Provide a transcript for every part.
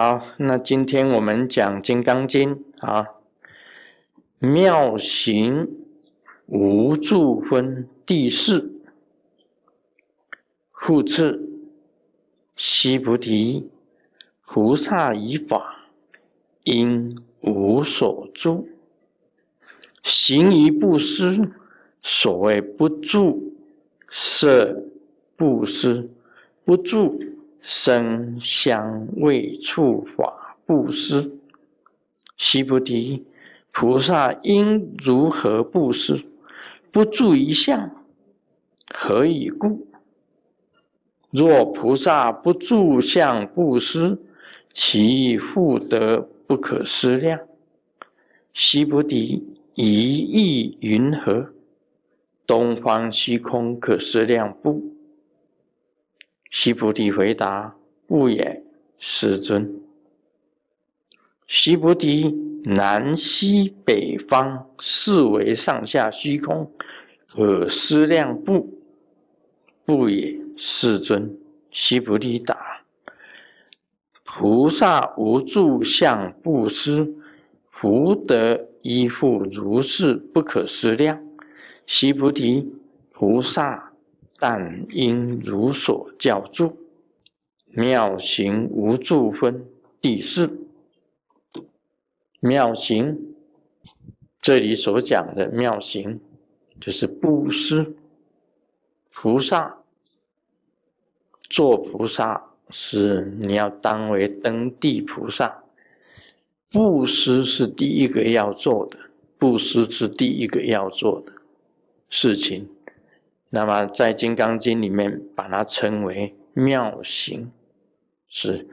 好，那今天我们讲《金刚经》啊，妙行无住分第四，复次，悉菩提，菩萨以法，应无所住，行于布施，所谓不住，色布施，不住。声香味触法布施，悉菩提，菩萨应如何布施？不住一相，何以故？若菩萨不住相布施，其福德不可思量。悉菩提，一意云何？东方虚空可思量不？悉菩提回答：“不也，世尊。悉菩提，南西北方四维上下虚空，可思量不？不也，世尊。悉菩提答：菩萨无住相布施，福德依附如是，不可思量。悉菩提，菩萨。”但应如所教住，妙行无住分第四。妙行，这里所讲的妙行，就是布施。菩萨做菩萨是你要当为登地菩萨，布施是第一个要做的，布施是第一个要做的事情。那么，在《金刚经》里面，把它称为妙行，是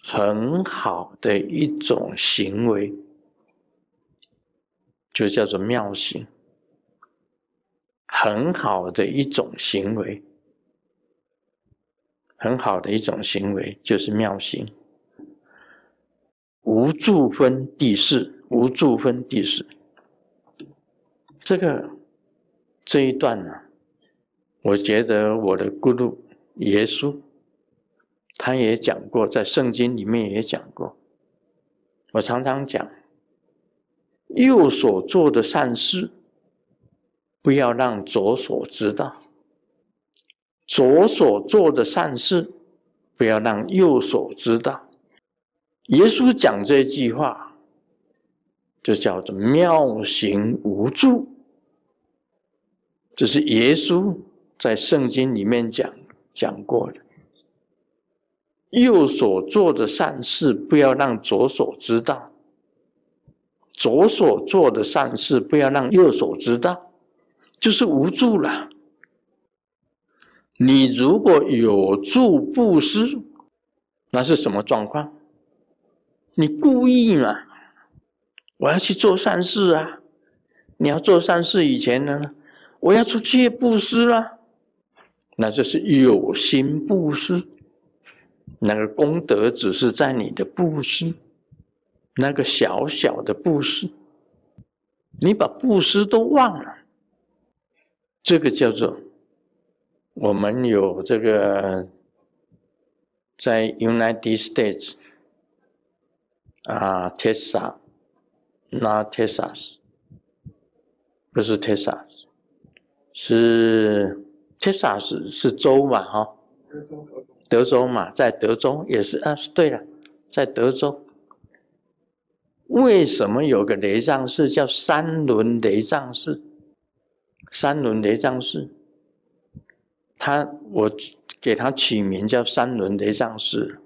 很好的一种行为，就叫做妙行。很好的一种行为，很好的一种行为，就是妙行。无住分第四，无住分第四，这个。这一段呢，我觉得我的咕噜耶稣，他也讲过，在圣经里面也讲过。我常常讲，右手做的善事，不要让左手知道；左手做的善事，不要让右手知道。耶稣讲这句话，就叫做妙行无助。这是耶稣在圣经里面讲讲过的。右手做的善事，不要让左手知道；左手做的善事，不要让右手知道，就是无助了。你如果有助布施，那是什么状况？你故意嘛？我要去做善事啊！你要做善事以前呢？我要出去布施了，那就是有心布施，那个功德只是在你的布施，那个小小的布施，你把布施都忘了，这个叫做我们有这个在 United States 啊，Tesla，那 Tesla 不是 Tesla。是 Texas 是州嘛？哈，德州嘛，在德州也是啊。对了，在德州，为什么有个雷藏寺叫三轮雷藏寺？三轮雷藏寺，他我给他取名叫三轮雷藏寺。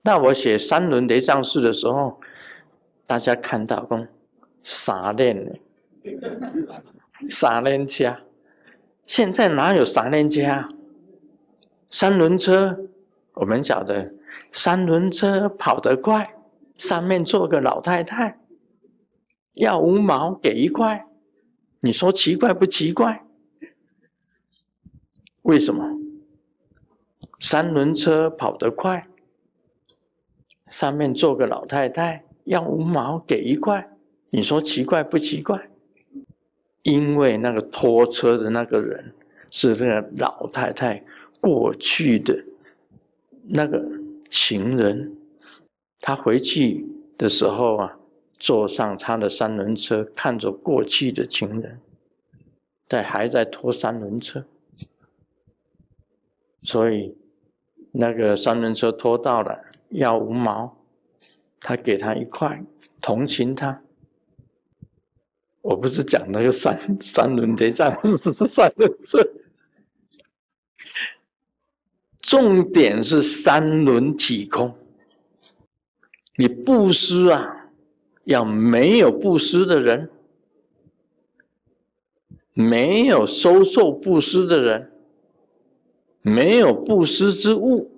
那我写三轮雷藏寺的时候，大家看到讲傻练三轮车，现在哪有三轮车啊？三轮车，我们晓得，三轮车跑得快，上面坐个老太太，要五毛给一块，你说奇怪不奇怪？为什么？三轮车跑得快，上面坐个老太太，要五毛给一块，你说奇怪不奇怪？因为那个拖车的那个人是那个老太太过去的那个情人，他回去的时候啊，坐上他的三轮车，看着过去的情人，在还在拖三轮车，所以那个三轮车拖到了，要五毛，他给他一块，同情他。我不是讲那个三三轮叠站，是是三轮车。重点是三轮体空。你布施啊，要没有布施的人，没有收受布施的人，没有布施之物，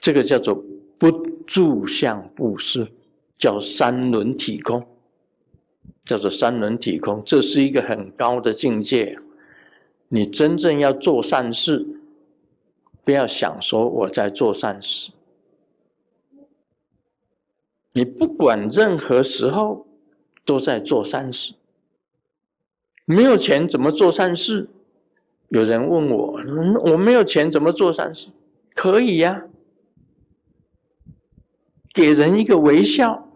这个叫做不住相布施，叫三轮体空。叫做三轮体空，这是一个很高的境界。你真正要做善事，不要想说我在做善事。你不管任何时候都在做善事。没有钱怎么做善事？有人问我，我没有钱怎么做善事？可以呀，给人一个微笑。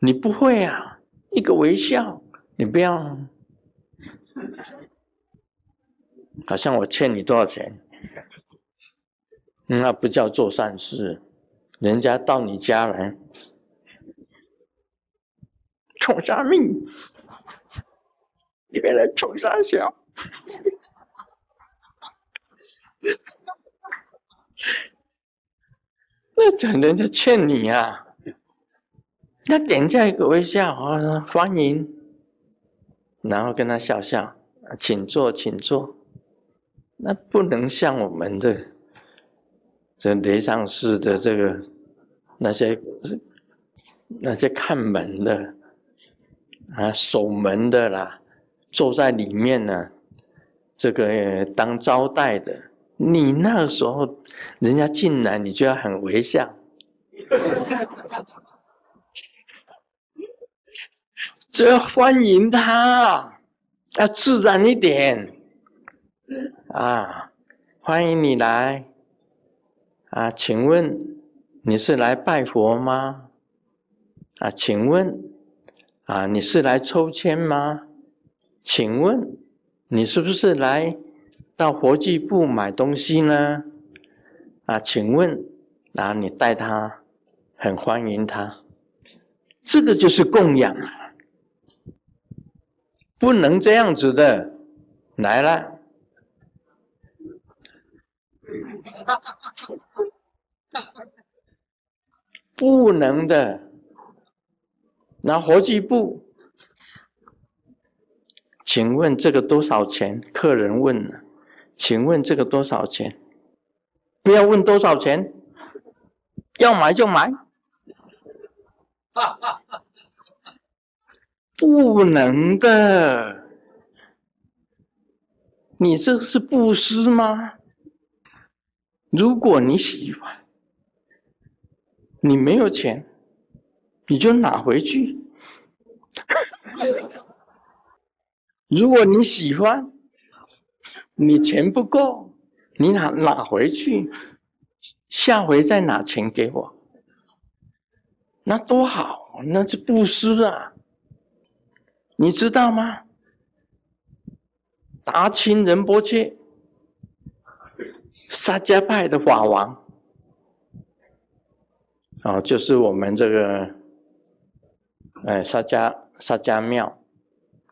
你不会啊？一个微笑，你不要，好像我欠你多少钱，那不叫做善事。人家到你家来，冲啥命？你别来冲啥笑？那讲人家欠你呀。那点下一个微笑啊，欢迎，然后跟他笑笑，请坐，请坐。那不能像我们的这雷上市的这个那些那些看门的啊，守门的啦，坐在里面呢，这个当招待的，你那个时候人家进来，你就要很微笑。只要欢迎他，要自然一点啊！欢迎你来啊！请问你是来拜佛吗？啊，请问啊，你是来抽签吗？请问你是不是来到活具部买东西呢？啊，请问啊，你带他，很欢迎他，这个就是供养啊！不能这样子的，来了，不能的。拿活计部，请问这个多少钱？客人问了，请问这个多少钱？不要问多少钱，要买就买。不能的，你这是布施吗？如果你喜欢，你没有钱，你就拿回去。如果你喜欢，你钱不够，你拿拿回去，下回再拿钱给我，那多好，那是布施啊。你知道吗？达清仁波切，萨迦派的法王，哦，就是我们这个，哎，萨迦萨迦庙，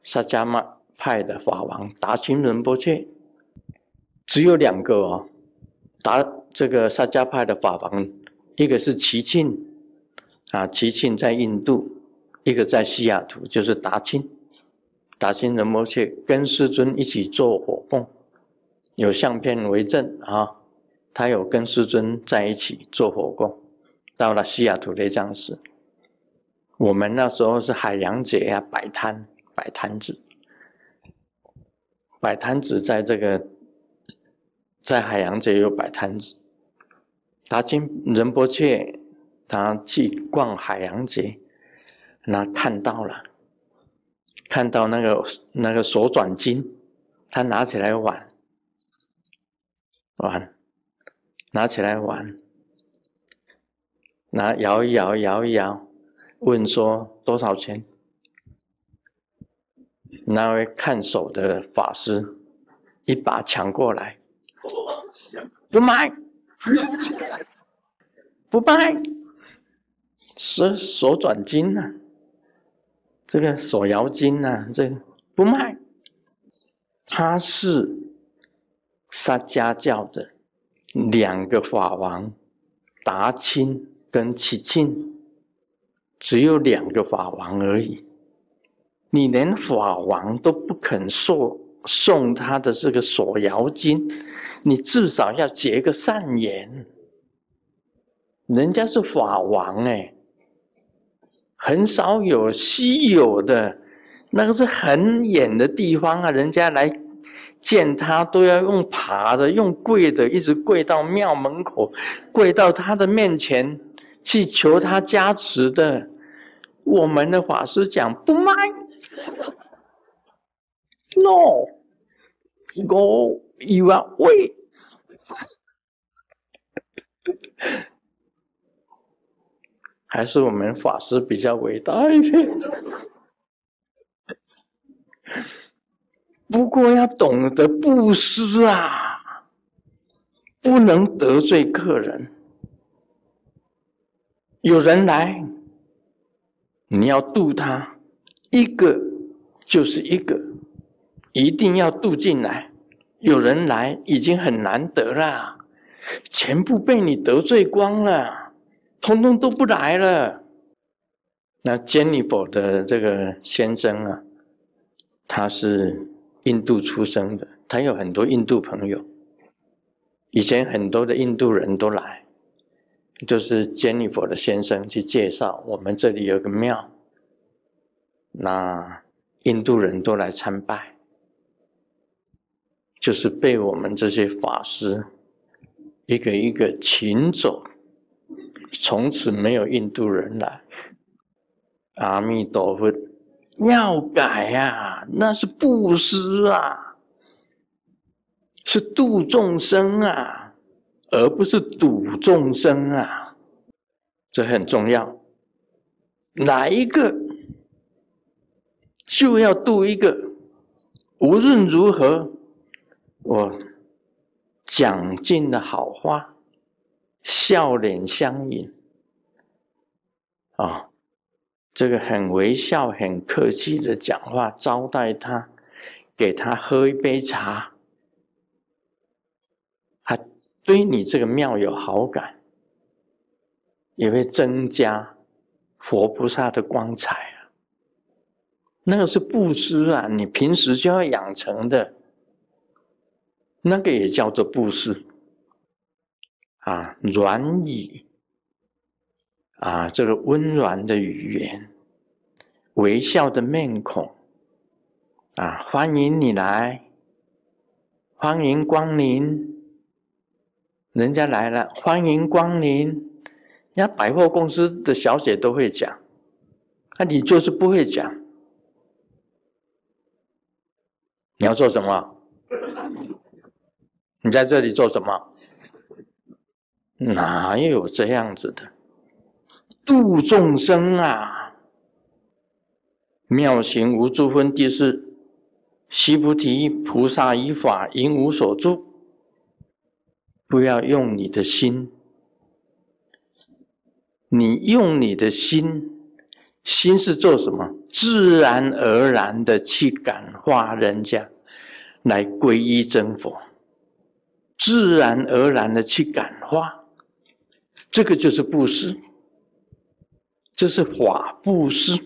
萨迦嘛派的法王达清仁波切，只有两个哦，达这个萨迦派的法王，一个是齐庆，啊，齐庆在印度，一个在西雅图，就是达清。达清仁波切跟师尊一起做火供，有相片为证啊。他有跟师尊在一起做火供，到了西雅图雷藏寺。我们那时候是海洋节啊，摆摊摆摊子，摆摊子在这个在海洋节有摆摊子。达金仁波切他去逛海洋节，那看到了。看到那个那个手转金，他拿起来玩玩，拿起来玩，拿摇一摇，摇一摇，问说多少钱？那位看守的法师一把抢过来，不卖，不卖，是手转金呐，这个手摇金呐，这不卖，他是沙家教的两个法王，达钦跟启钦，只有两个法王而已。你连法王都不肯送送他的这个锁摇金，你至少要结个善缘。人家是法王哎，很少有稀有的，那个是很远的地方啊，人家来见他都要用爬的，用跪的，一直跪到庙门口，跪到他的面前去求他加持的。我们的法师讲不卖。No, go you are way。还是我们法师比较伟大一点。不过要懂得布施啊，不能得罪客人。有人来，你要度他。一个就是一个，一定要渡进来。有人来已经很难得了，全部被你得罪光了，通通都不来了。那 Jennifer 的这个先生啊，他是印度出生的，他有很多印度朋友。以前很多的印度人都来，就是 Jennifer 的先生去介绍，我们这里有个庙。那印度人都来参拜，就是被我们这些法师一个一个请走，从此没有印度人来。阿弥陀佛，要改呀，那是布施啊，是度众生啊，而不是赌众生啊，这很重要。哪一个？就要度一个，无论如何，我讲尽的好话，笑脸相迎，啊，这个很微笑、很客气的讲话，招待他，给他喝一杯茶，他对你这个庙有好感，也会增加佛菩萨的光彩啊。那个是布施啊，你平时就要养成的，那个也叫做布施啊，软语啊，这个温软的语言，微笑的面孔啊，欢迎你来，欢迎光临，人家来了，欢迎光临，人家百货公司的小姐都会讲，那你就是不会讲。你要做什么？你在这里做什么？哪有这样子的？度众生啊！妙行无住分第四，悉菩提菩萨以法应无所住。不要用你的心，你用你的心，心是做什么？自然而然的去感化人家，来皈依真佛，自然而然的去感化，这个就是布施，这是法布施。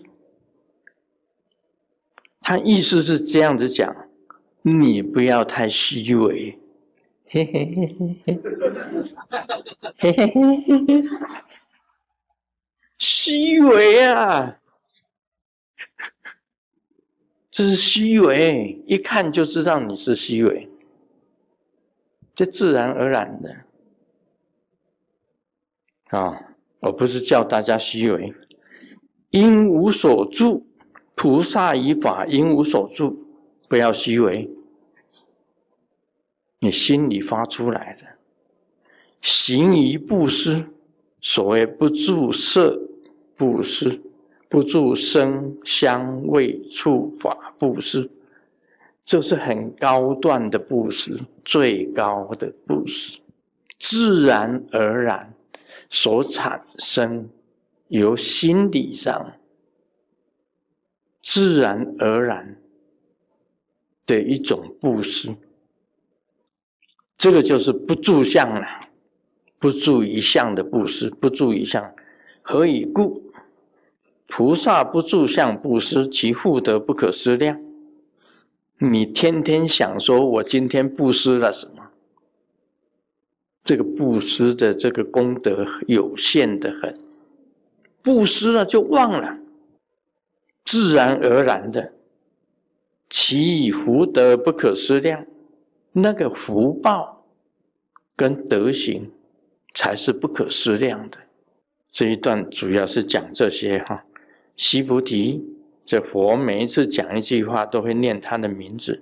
他意思是这样子讲，你不要太虚伪，嘿嘿嘿嘿嘿，嘿嘿。嘿嘿，虚伪啊！这是虚伪，一看就知道你是虚伪，这自然而然的。啊！我不是叫大家虚伪，因无所住，菩萨以法因无所住，不要虚伪，你心里发出来的，行于布施，所谓不住色布施，不住声香味触法布施，这是很高段的布施，最高的布施，自然而然所产生，由心理上自然而然的一种布施。这个就是不住相了，不住一相的布施，不住一相，何以故？菩萨不住相布施，其福德不可思量。你天天想说，我今天布施了什么？这个布施的这个功德有限的很，布施了就忘了，自然而然的，其以福德不可思量。那个福报跟德行才是不可思量的。这一段主要是讲这些哈。西菩提，这佛每一次讲一句话都会念他的名字，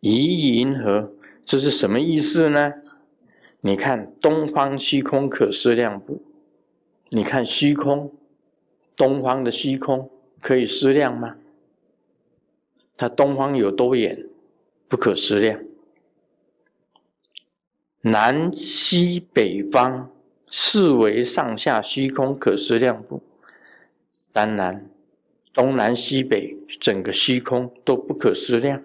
疑银河，这是什么意思呢？你看东方虚空可思量不？你看虚空，东方的虚空可以思量吗？它东方有多远？不可思量。南西北方四维上下虚空可思量不？当然，东南西北整个虚空都不可思量。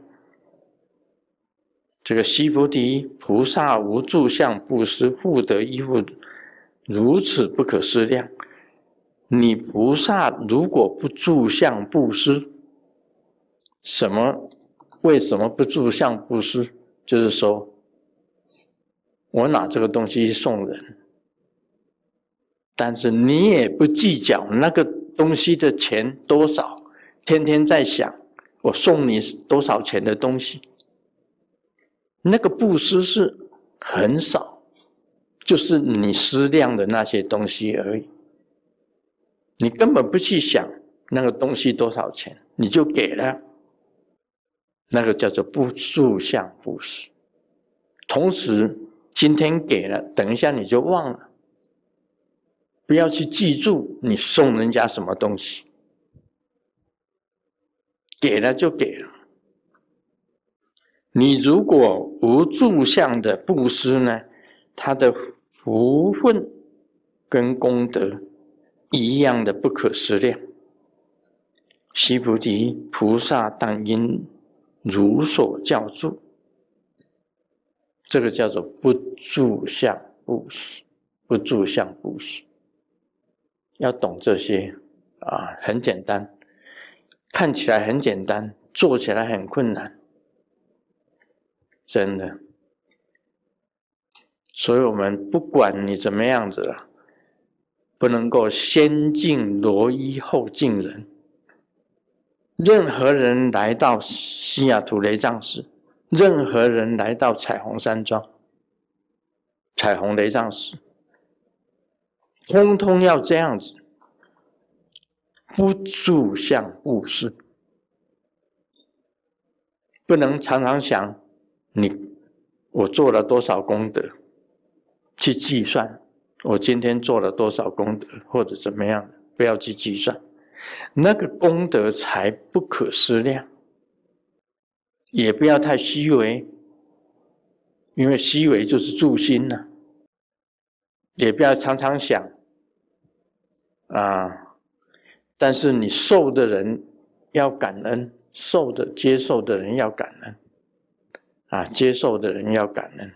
这个西菩提菩萨无住相布施，福德亦复如此不可思量。你菩萨如果不住相布施，什么？为什么不住相布施？就是说。我拿这个东西送人，但是你也不计较那个东西的钱多少，天天在想我送你多少钱的东西，那个布施是很少，就是你思量的那些东西而已，你根本不去想那个东西多少钱，你就给了，那个叫做不住相布施，同时。今天给了，等一下你就忘了，不要去记住你送人家什么东西，给了就给了。你如果无住相的布施呢，他的福分跟功德一样的不可思量。须菩提，菩萨当因如所教住。这个叫做不住相布施，不住相布施，要懂这些啊，很简单，看起来很简单，做起来很困难，真的。所以我们不管你怎么样子了，不能够先敬罗衣后敬人。任何人来到西雅图雷藏寺。任何人来到彩虹山庄、彩虹雷藏寺，通通要这样子，不住相布施，不能常常想你我做了多少功德，去计算我今天做了多少功德或者怎么样，不要去计算，那个功德才不可思量。也不要太虚伪，因为虚伪就是助心呐。也不要常常想啊，但是你受的人要感恩，受的接受的人要感恩啊，接受的人要感恩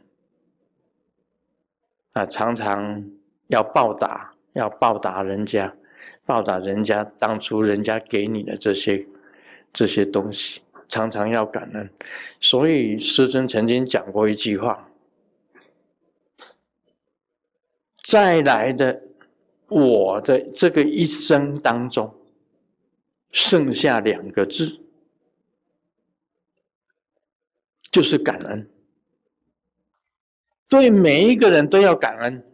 啊，常常要报答，要报答人家，报答人家当初人家给你的这些这些东西。常常要感恩，所以师尊曾经讲过一句话：“再来的我的这个一生当中，剩下两个字，就是感恩。对每一个人都要感恩，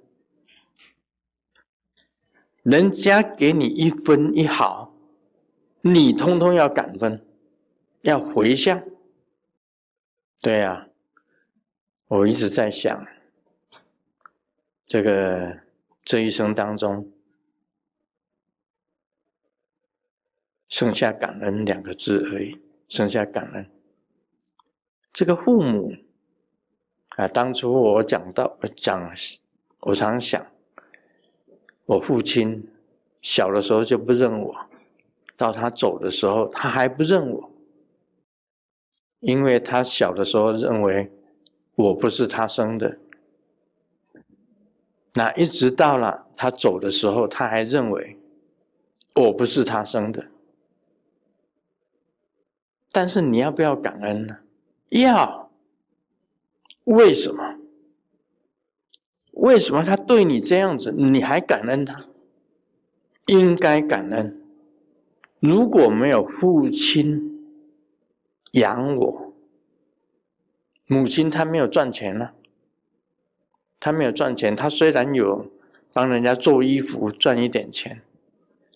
人家给你一分一毫，你通通要感恩。”要回向，对呀，我一直在想，这个这一生当中，剩下感恩两个字而已，剩下感恩。这个父母啊，当初我讲到讲，我常想，我父亲小的时候就不认我，到他走的时候，他还不认我，因为他小的时候认为我不是他生的。那一直到了他走的时候，他还认为我不是他生的。但是你要不要感恩呢？要。为什么？为什么他对你这样子，你还感恩他？应该感恩。如果没有父亲养我，母亲她没有赚钱呢？他没有赚钱，他虽然有帮人家做衣服赚一点钱，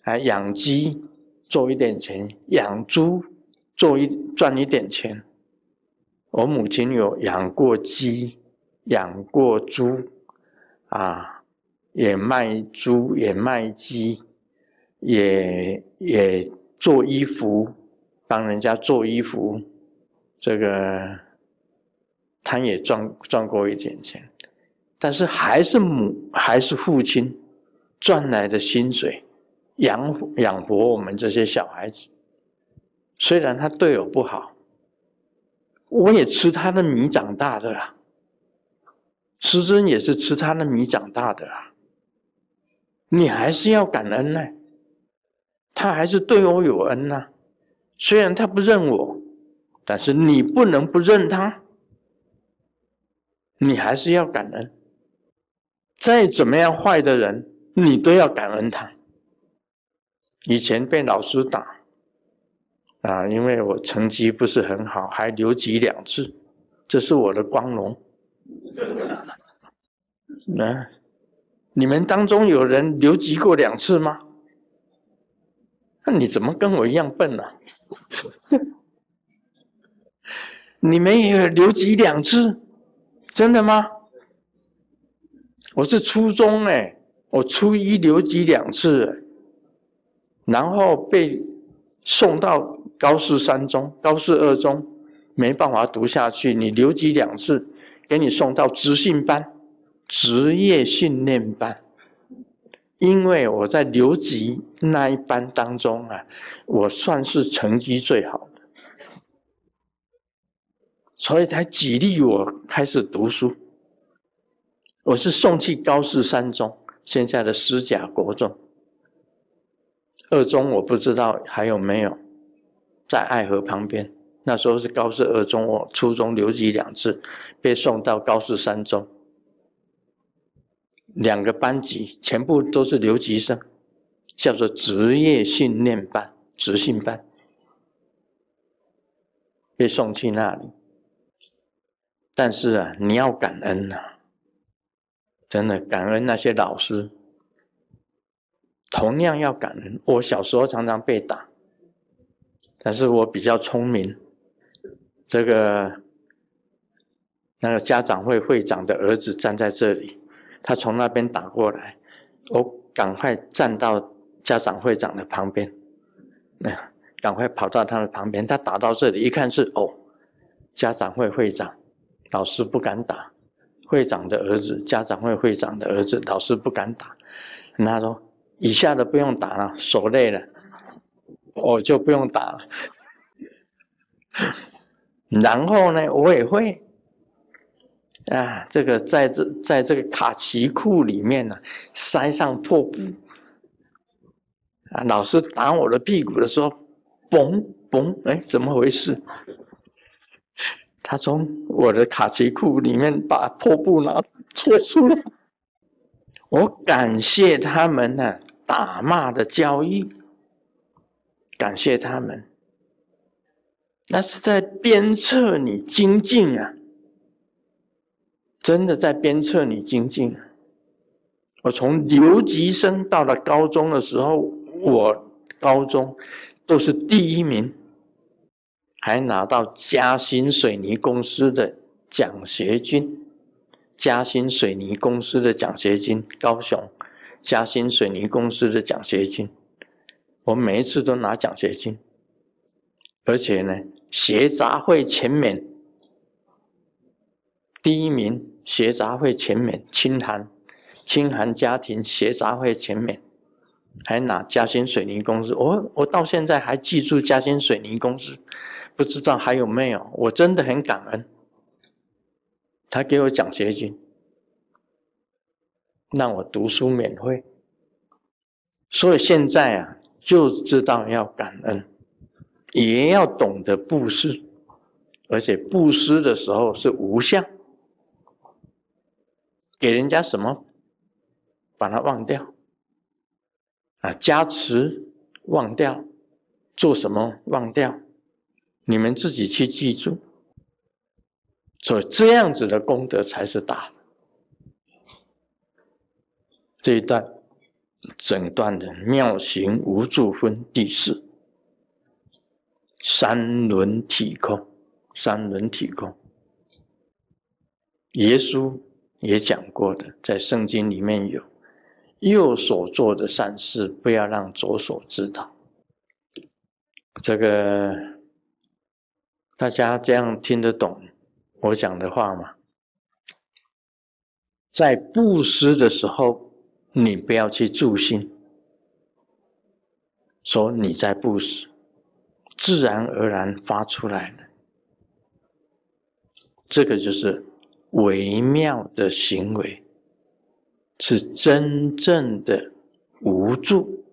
还养鸡做一点钱，养猪做一赚一点钱。我母亲有养过鸡，养过猪，啊，也卖猪，也卖鸡，也也做衣服，帮人家做衣服，这个他也赚赚过一点钱。但是还是母还是父亲赚来的薪水养养活我们这些小孩子，虽然他对我不好，我也吃他的米长大的啊。师尊也是吃他的米长大的啊。你还是要感恩呢，他还是对我有恩呐。虽然他不认我，但是你不能不认他，你还是要感恩。再怎么样坏的人，你都要感恩他。以前被老师打，啊，因为我成绩不是很好，还留级两次，这是我的光荣。那你们当中有人留级过两次吗？那你怎么跟我一样笨呢？你们也有留级两次，真的吗？我是初中哎，我初一留级两次，然后被送到高四三中、高四二中，没办法读下去。你留级两次，给你送到职训班、职业训练班。因为我在留级那一班当中啊，我算是成绩最好的，所以才激励我开始读书。我是送去高四三中，现在的师甲国中。二中我不知道还有没有，在爱河旁边。那时候是高四二中，我初中留级两次，被送到高四三中。两个班级全部都是留级生，叫做职业训练班、职训班，被送去那里。但是啊，你要感恩呐。真的感恩那些老师，同样要感恩。我小时候常常被打，但是我比较聪明。这个那个家长会会长的儿子站在这里，他从那边打过来，我赶快站到家长会长的旁边，那赶快跑到他的旁边。他打到这里一看是哦，家长会会长，老师不敢打。会长的儿子，家长会会长的儿子，老师不敢打。他说：“以下的不用打了，手累了，我就不用打了。然后呢，我也会啊，这个在这在这个卡其裤里面呢，塞上破布。啊，老师打我的屁股的时候，嘣嘣，哎，怎么回事？”他从我的卡其裤里面把破布拿搓出来，我感谢他们呢打骂的教育，感谢他们，那是在鞭策你精进啊，真的在鞭策你精进。我从留级生到了高中的时候，我高中都是第一名。还拿到嘉兴水泥公司的奖学金，嘉兴水泥公司的奖学金，高雄嘉兴水泥公司的奖学金，我每一次都拿奖学金，而且呢，协杂会全免，第一名协杂会全免，清寒，清寒家庭协杂会全免，还拿嘉兴水泥公司，我我到现在还记住嘉兴水泥公司，不知道还有没有，我真的很感恩。他给我奖学金，让我读书免费，所以现在啊，就知道要感恩，也要懂得布施，而且布施的时候是无相，给人家什么，把它忘掉，啊，加持忘掉，做什么忘掉，你们自己去记住。所以这样子的功德才是大的。这一段整段的妙行无住分第四，三轮体空，三轮体空。耶稣也讲过的，在圣经里面有，右手做的善事，不要让左手知道。这个大家这样听得懂？我讲的话吗，在布施的时候，你不要去助心，说你在布施，自然而然发出来的，这个就是微妙的行为，是真正的无助，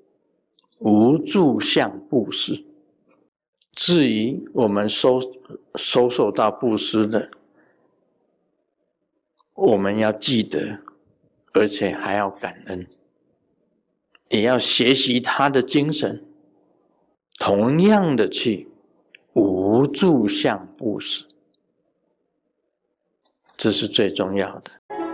无助向布施。至于我们收收受到布施的，我们要记得，而且还要感恩，也要学习他的精神，同样的去无助相布施，这是最重要的。